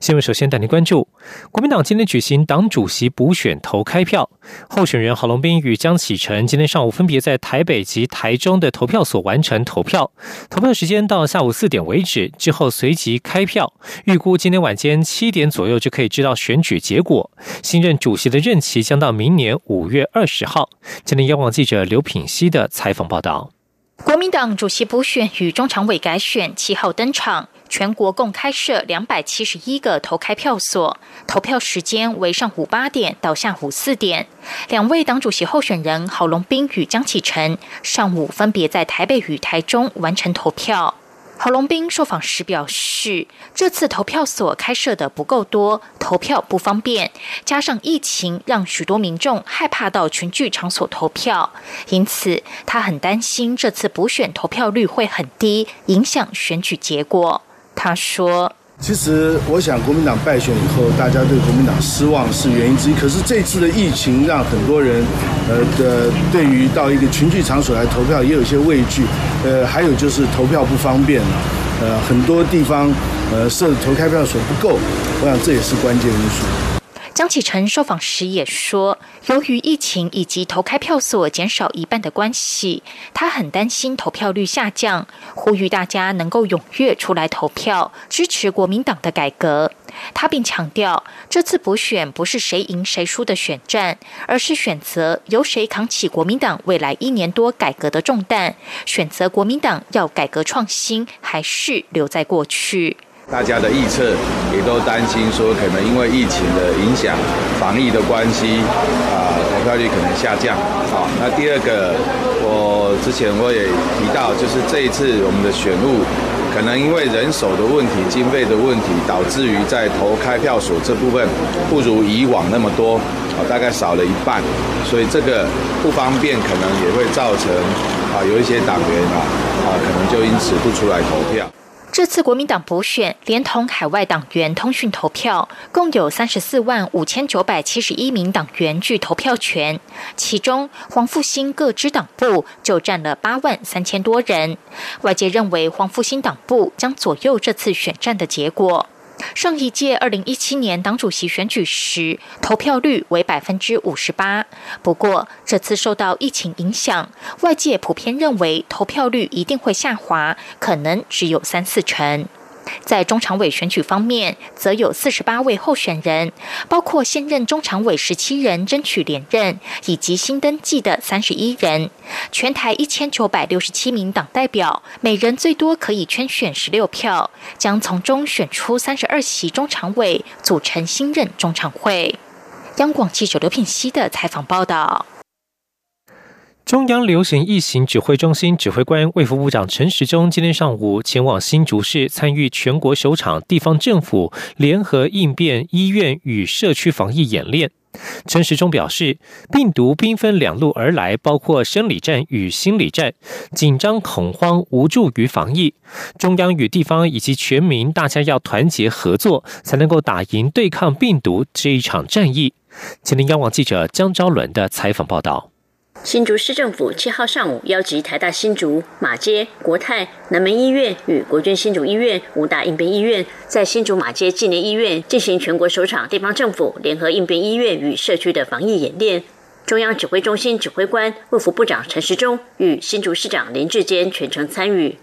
新闻首先带您关注，国民党今天举行党主席补选投开票，候选人郝龙斌与江启臣今天上午分别在台北及台中的投票所完成投票，投票时间到下午四点为止，之后随即开票，预估今天晚间七点左右就可以知道选举结果。新任主席的任期将到明年五月二十号。今天央广记者刘品熙的采访报道。国民党主席补选与中常委改选七号登场。全国共开设两百七十一个投开票所，投票时间为上午八点到下午四点。两位党主席候选人郝龙斌与江启臣上午分别在台北与台中完成投票。郝龙斌受访时表示，这次投票所开设的不够多，投票不方便，加上疫情让许多民众害怕到群聚场所投票，因此他很担心这次补选投票率会很低，影响选举结果。他说：“其实，我想国民党败选以后，大家对国民党失望是原因之一。可是这次的疫情让很多人，呃的对于到一个群聚场所来投票也有一些畏惧。呃，还有就是投票不方便呃，很多地方呃设投开票所不够，我想这也是关键因素。”江启臣受访时也说，由于疫情以及投开票所减少一半的关系，他很担心投票率下降，呼吁大家能够踊跃出来投票，支持国民党的改革。他并强调，这次补选不是谁赢谁输的选战，而是选择由谁扛起国民党未来一年多改革的重担，选择国民党要改革创新，还是留在过去。大家的预测也都担心说，可能因为疫情的影响、防疫的关系，啊，投票率可能下降。好，那第二个，我之前我也提到，就是这一次我们的选务，可能因为人手的问题、经费的问题，导致于在投开票所这部分不如以往那么多，啊，大概少了一半，所以这个不方便，可能也会造成啊，有一些党员啊，啊，可能就因此不出来投票。这次国民党补选，连同海外党员通讯投票，共有三十四万五千九百七十一名党员具投票权，其中黄复兴各支党部就占了八万三千多人。外界认为黄复兴党部将左右这次选战的结果。上一届二零一七年党主席选举时，投票率为百分之五十八。不过，这次受到疫情影响，外界普遍认为投票率一定会下滑，可能只有三四成。在中常委选举方面，则有四十八位候选人，包括现任中常委十七人争取连任，以及新登记的三十一人。全台一千九百六十七名党代表，每人最多可以圈选十六票，将从中选出三十二席中常委，组成新任中常会。央广记者刘品熙的采访报道。中央流行疫情指挥中心指挥官卫副部长陈时中今天上午前往新竹市参与全国首场地方政府联合应变医院与社区防疫演练。陈时中表示，病毒兵分两路而来，包括生理战与心理战，紧张、恐慌、无助于防疫。中央与地方以及全民，大家要团结合作，才能够打赢对抗病毒这一场战役。今天央网记者江昭伦的采访报道。新竹市政府七号上午邀集台大新竹、马街、国泰、南门医院与国军新竹医院五大应变医院，在新竹马街纪念医院进行全国首场地方政府联合应变医院与社区的防疫演练。中央指挥中心指挥官卫福部长陈时中与新竹市长林志坚全程参与。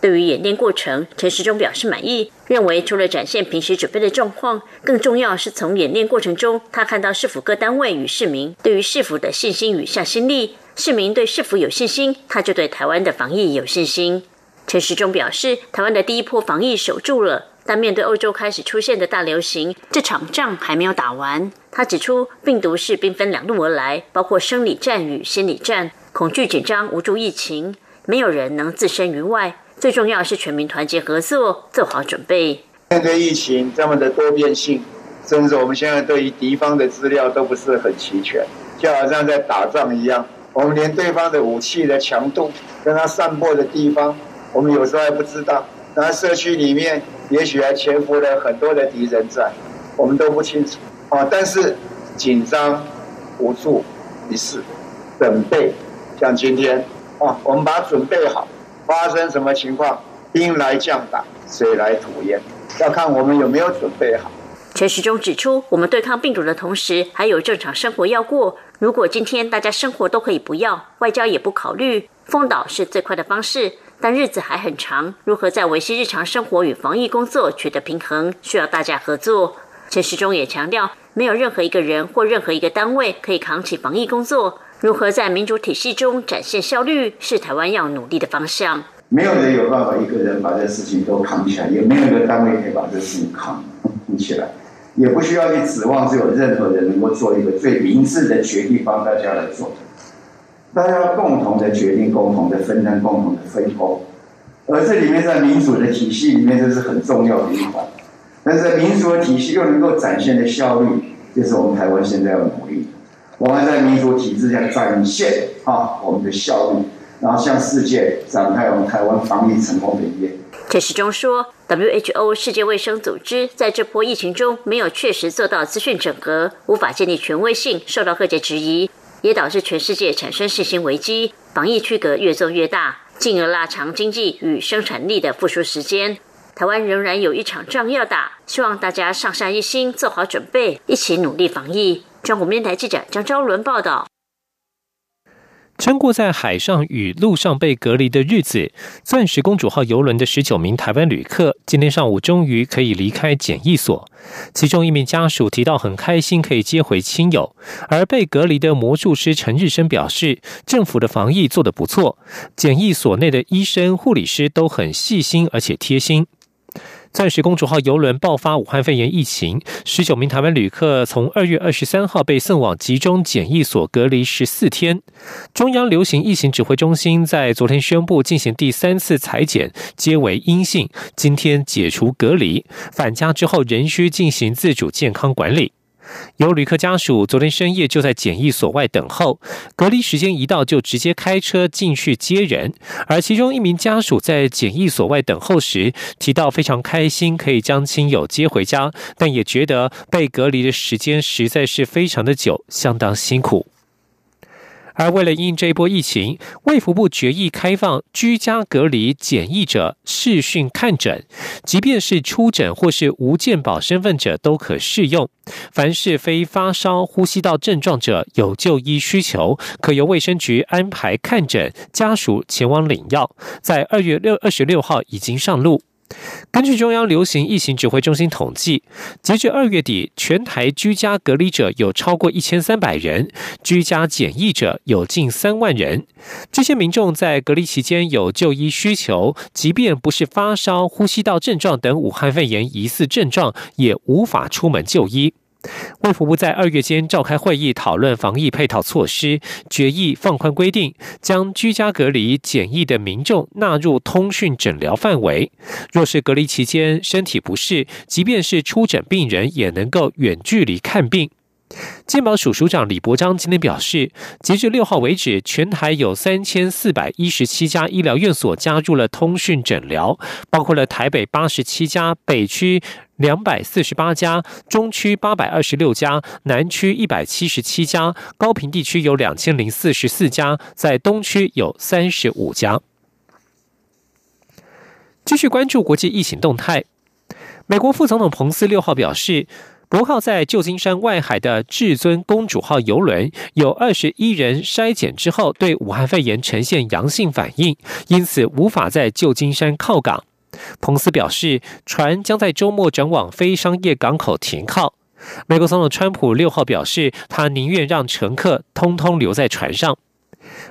对于演练过程，陈时中表示满意，认为除了展现平时准备的状况，更重要是从演练过程中，他看到市府各单位与市民对于市府的信心与向心力。市民对市府有信心，他就对台湾的防疫有信心。陈时中表示，台湾的第一波防疫守住了，但面对欧洲开始出现的大流行，这场仗还没有打完。他指出，病毒是兵分两路而来，包括生理战与心理战，恐惧、紧张、无助疫情，没有人能置身于外。最重要是全民团结合作，做好准备。面对疫情这么的多变性，甚至我们现在对于敌方的资料都不是很齐全，就好像在打仗一样。我们连对方的武器的强度跟他散播的地方，我们有时候还不知道。那社区里面也许还潜伏了很多的敌人在，我们都不清楚。啊，但是紧张、无助、一事、准备，像今天啊，我们把它准备好，发生什么情况，兵来将挡，水来土掩，要看我们有没有准备好。陈时中指出，我们对抗病毒的同时，还有正常生活要过。如果今天大家生活都可以不要，外交也不考虑，封岛是最快的方式。但日子还很长，如何在维系日常生活与防疫工作取得平衡，需要大家合作。陈时中也强调，没有任何一个人或任何一个单位可以扛起防疫工作。如何在民主体系中展现效率，是台湾要努力的方向。没有人有办法一个人把这事情都扛起来，也没有一个单位可以把这事情扛扛起来，也不需要去指望只有任何人能够做一个最明智的决定帮大家来做。大家共同的决定，共同的分担，共同的分工，而这里面在民主的体系里面，这是很重要的一环。但是民主的体系又能够展现的效率，就是我们台湾现在要努力。我们在民主体制下展现啊我们的效率，然后向世界展开我们台湾防疫成功的一页。陈时中说，WHO 世界卫生组织在这波疫情中没有确实做到资讯整合，无法建立权威性，受到各界质疑。也导致全世界产生信心危机，防疫区隔越做越大，进而拉长经济与生产力的复苏时间。台湾仍然有一场仗要打，希望大家上下一心，做好准备，一起努力防疫。中国面台记者张昭伦报道。撑过在海上与陆上被隔离的日子，钻石公主号游轮的十九名台湾旅客今天上午终于可以离开检疫所。其中一名家属提到很开心可以接回亲友，而被隔离的魔术师陈日生表示，政府的防疫做得不错，检疫所内的医生、护理师都很细心而且贴心。钻石公主号邮轮爆发武汉肺炎疫情，十九名台湾旅客从二月二十三号被送往集中检疫所隔离十四天。中央流行疫情指挥中心在昨天宣布进行第三次裁剪，皆为阴性，今天解除隔离，返家之后仍需进行自主健康管理。有旅客家属昨天深夜就在检疫所外等候，隔离时间一到就直接开车进去接人。而其中一名家属在检疫所外等候时提到，非常开心可以将亲友接回家，但也觉得被隔离的时间实在是非常的久，相当辛苦。而为了应这一波疫情，卫福部决议开放居家隔离检疫者视讯看诊，即便是出诊或是无健保身份者都可适用。凡是非发烧、呼吸道症状者有就医需求，可由卫生局安排看诊，家属前往领药。在二月六二十六号已经上路。根据中央流行疫情指挥中心统计，截至二月底，全台居家隔离者有超过一千三百人，居家检疫者有近三万人。这些民众在隔离期间有就医需求，即便不是发烧、呼吸道症状等武汉肺炎疑似症状，也无法出门就医。卫福部在二月间召开会议，讨论防疫配套措施，决议放宽规定，将居家隔离检疫的民众纳入通讯诊疗范围。若是隔离期间身体不适，即便是出诊病人，也能够远距离看病。健保署署长李伯章今天表示，截至六号为止，全台有三千四百一十七家医疗院所加入了通讯诊疗，包括了台北八十七家、北区两百四十八家、中区八百二十六家、南区一百七十七家、高平地区有两千零四十四家，在东区有三十五家。继续关注国际疫情动态，美国副总统彭斯六号表示。泊靠在旧金山外海的至尊公主号游轮，有二十一人筛检之后对武汉肺炎呈现阳性反应，因此无法在旧金山靠港。彭斯表示，船将在周末转往非商业港口停靠。美国总统川普六号表示，他宁愿让乘客通通留在船上。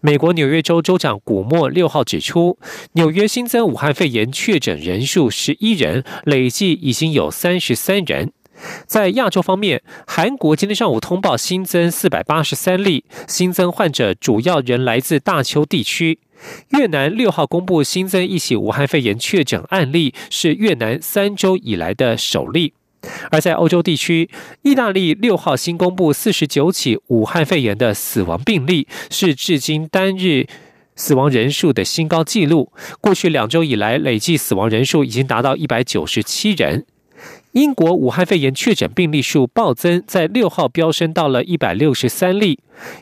美国纽约州州长古默六号指出，纽约新增武汉肺炎确诊人数十一人，累计已经有三十三人。在亚洲方面，韩国今天上午通报新增四百八十三例新增患者，主要人来自大邱地区。越南六号公布新增一起武汉肺炎确诊案例，是越南三周以来的首例。而在欧洲地区，意大利六号新公布四十九起武汉肺炎的死亡病例，是至今单日死亡人数的新高纪录。过去两周以来，累计死亡人数已经达到一百九十七人。英国武汉肺炎确诊病例数暴增，在六号飙升到了一百六十三例。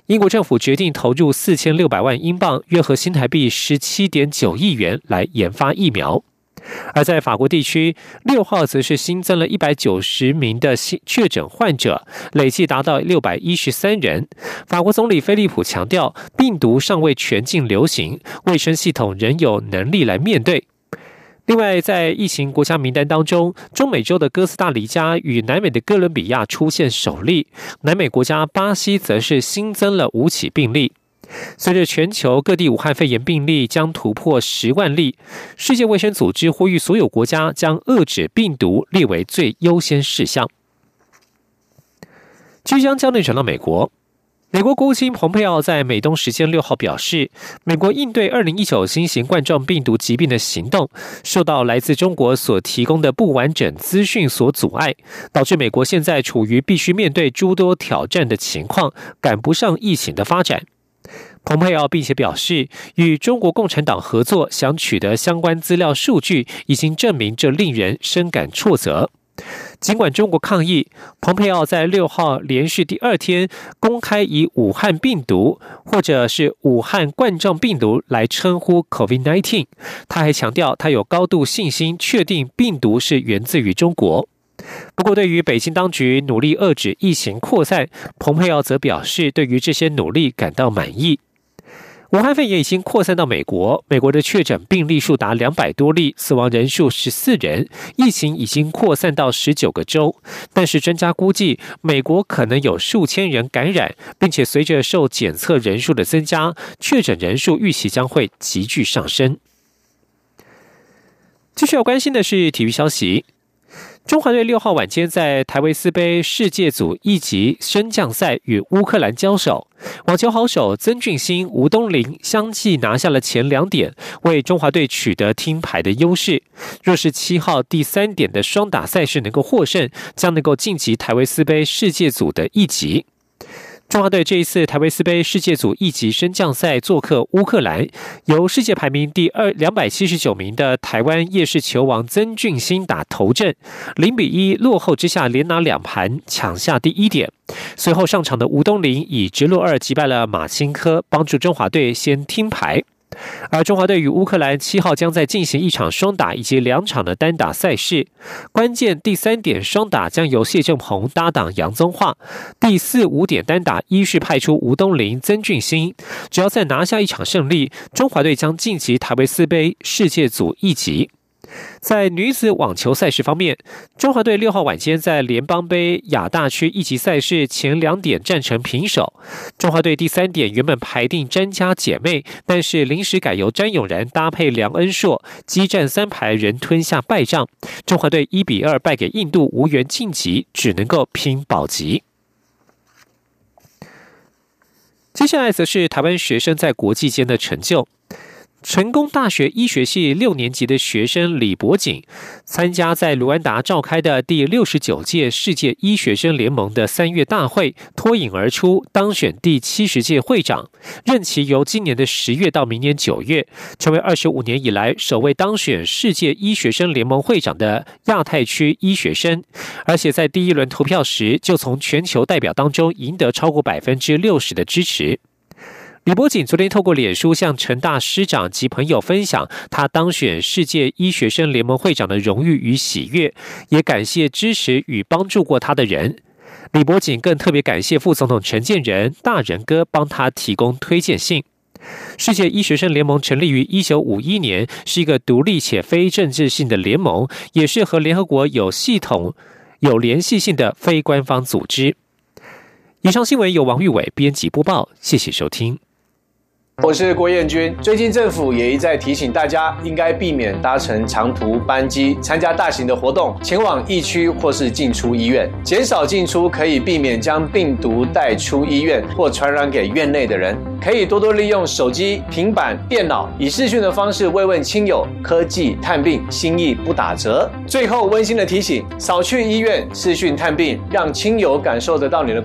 英国政府决定投入四千六百万英镑（约合新台币十七点九亿元）来研发疫苗。而在法国地区，六号则是新增了一百九十名的新确诊患者，累计达到六百一十三人。法国总理菲利普强调，病毒尚未全境流行，卫生系统仍有能力来面对。另外，在疫情国家名单当中，中美洲的哥斯达黎加与南美的哥伦比亚出现首例，南美国家巴西则是新增了五起病例。随着全球各地武汉肺炎病例将突破十万例，世界卫生组织呼吁所有国家将遏制病毒列为最优先事项。即将焦点转到美国，美国国务卿蓬佩奥在美东时间六号表示，美国应对二零一九新型冠状病毒疾病的行动受到来自中国所提供的不完整资讯所阻碍，导致美国现在处于必须面对诸多挑战的情况，赶不上疫情的发展。蓬佩奥并且表示，与中国共产党合作，想取得相关资料数据，已经证明这令人深感挫折。尽管中国抗议，蓬佩奥在六号连续第二天公开以武汉病毒或者是武汉冠状病毒来称呼 COVID-19。他还强调，他有高度信心，确定病毒是源自于中国。不过，对于北京当局努力遏制疫情扩散，蓬佩奥则表示，对于这些努力感到满意。武汉肺炎已经扩散到美国，美国的确诊病例数达两百多例，死亡人数十四人，疫情已经扩散到十九个州。但是专家估计，美国可能有数千人感染，并且随着受检测人数的增加，确诊人数预期将会急剧上升。继续要关心的是体育消息。中华队六号晚间在台维斯杯世界组一级升降赛与乌克兰交手，网球好手曾俊欣、吴东林相继拿下了前两点，为中华队取得听牌的优势。若是七号第三点的双打赛事能够获胜，将能够晋级台维斯杯世界组的一级。中华队这一次台维斯杯世界组一级升降赛做客乌克兰，由世界排名第二两百七十九名的台湾夜市球王曾俊欣打头阵，零比一落后之下连拿两盘抢下第一点。随后上场的吴东林以直落二击败了马钦科，帮助中华队先听牌。而中华队与乌克兰七号将在进行一场双打以及两场的单打赛事，关键第三点双打将由谢正鹏搭档杨宗桦，第四五点单打一是派出吴东林、曾俊欣，只要再拿下一场胜利，中华队将晋级塔维斯杯世界组一级。在女子网球赛事方面，中华队六号晚间在联邦杯亚大区一级赛事前两点战成平手。中华队第三点原本排定詹家姐妹，但是临时改由詹永然搭配梁恩硕，激战三排仍吞下败仗。中华队一比二败给印度，无缘晋级，只能够拼保级。接下来则是台湾学生在国际间的成就。成功大学医学系六年级的学生李博景，参加在卢安达召开的第六十九届世界医学生联盟的三月大会，脱颖而出，当选第七十届会长，任期由今年的十月到明年九月，成为二十五年以来首位当选世界医学生联盟会长的亚太区医学生，而且在第一轮投票时，就从全球代表当中赢得超过百分之六十的支持。李博锦昨天透过脸书向陈大师长及朋友分享他当选世界医学生联盟会长的荣誉与喜悦，也感谢支持与帮助过他的人。李博锦更特别感谢副总统陈建仁大人哥帮他提供推荐信。世界医学生联盟成立于一九五一年，是一个独立且非政治性的联盟，也是和联合国有系统、有联系性的非官方组织。以上新闻由王玉伟编辑播报，谢谢收听。我是郭彦军。最近政府也一再提醒大家，应该避免搭乘长途班机、参加大型的活动、前往疫区或是进出医院，减少进出可以避免将病毒带出医院或传染给院内的人。可以多多利用手机、平板、电脑，以视讯的方式慰问亲友。科技探病，心意不打折。最后温馨的提醒：少去医院视讯探病，让亲友感受得到你的。